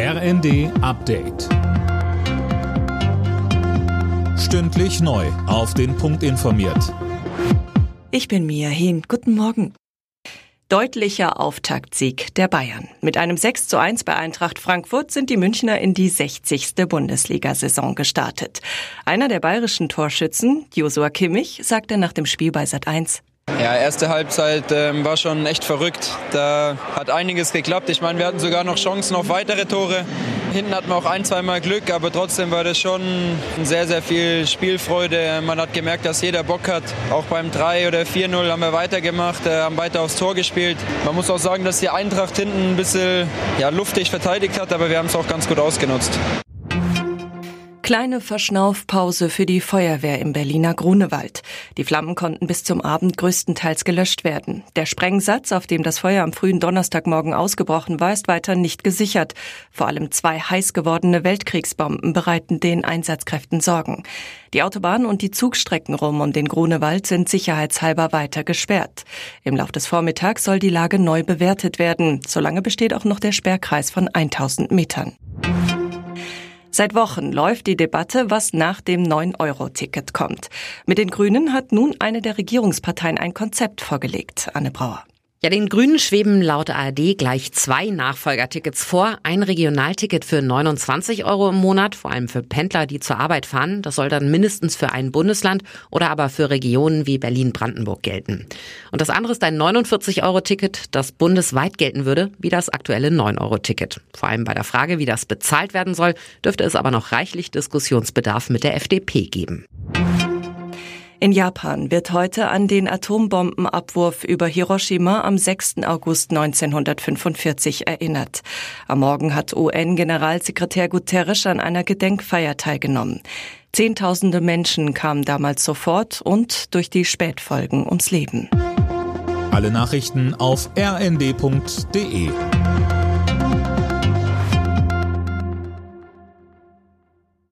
RND Update. Stündlich neu. Auf den Punkt informiert. Ich bin Mia Hehn. Guten Morgen. Deutlicher Auftaktsieg der Bayern. Mit einem 6 zu 1 bei Eintracht Frankfurt sind die Münchner in die 60. Bundesliga-Saison gestartet. Einer der bayerischen Torschützen, Josua Kimmich, sagte nach dem Spiel bei Sat 1. Ja, erste Halbzeit ähm, war schon echt verrückt. Da hat einiges geklappt. Ich meine, wir hatten sogar noch Chancen auf weitere Tore. Hinten hatten wir auch ein, zweimal Glück, aber trotzdem war das schon sehr, sehr viel Spielfreude. Man hat gemerkt, dass jeder Bock hat. Auch beim 3 oder 4-0 haben wir weitergemacht, äh, haben weiter aufs Tor gespielt. Man muss auch sagen, dass die Eintracht hinten ein bisschen ja, luftig verteidigt hat, aber wir haben es auch ganz gut ausgenutzt. Kleine Verschnaufpause für die Feuerwehr im Berliner Grunewald. Die Flammen konnten bis zum Abend größtenteils gelöscht werden. Der Sprengsatz, auf dem das Feuer am frühen Donnerstagmorgen ausgebrochen war, ist weiter nicht gesichert. Vor allem zwei heiß gewordene Weltkriegsbomben bereiten den Einsatzkräften Sorgen. Die Autobahn und die Zugstrecken rum um den Grunewald sind sicherheitshalber weiter gesperrt. Im Lauf des Vormittags soll die Lage neu bewertet werden. Solange besteht auch noch der Sperrkreis von 1000 Metern. Seit Wochen läuft die Debatte, was nach dem 9-Euro-Ticket kommt. Mit den Grünen hat nun eine der Regierungsparteien ein Konzept vorgelegt. Anne Brauer. Ja, den Grünen schweben laut ARD gleich zwei Nachfolgertickets vor. Ein Regionalticket für 29 Euro im Monat, vor allem für Pendler, die zur Arbeit fahren. Das soll dann mindestens für ein Bundesland oder aber für Regionen wie Berlin-Brandenburg gelten. Und das andere ist ein 49-Euro-Ticket, das bundesweit gelten würde, wie das aktuelle 9-Euro-Ticket. Vor allem bei der Frage, wie das bezahlt werden soll, dürfte es aber noch reichlich Diskussionsbedarf mit der FDP geben. In Japan wird heute an den Atombombenabwurf über Hiroshima am 6. August 1945 erinnert. Am Morgen hat UN-Generalsekretär Guterres an einer Gedenkfeier teilgenommen. Zehntausende Menschen kamen damals sofort und durch die Spätfolgen ums Leben. Alle Nachrichten auf rnd.de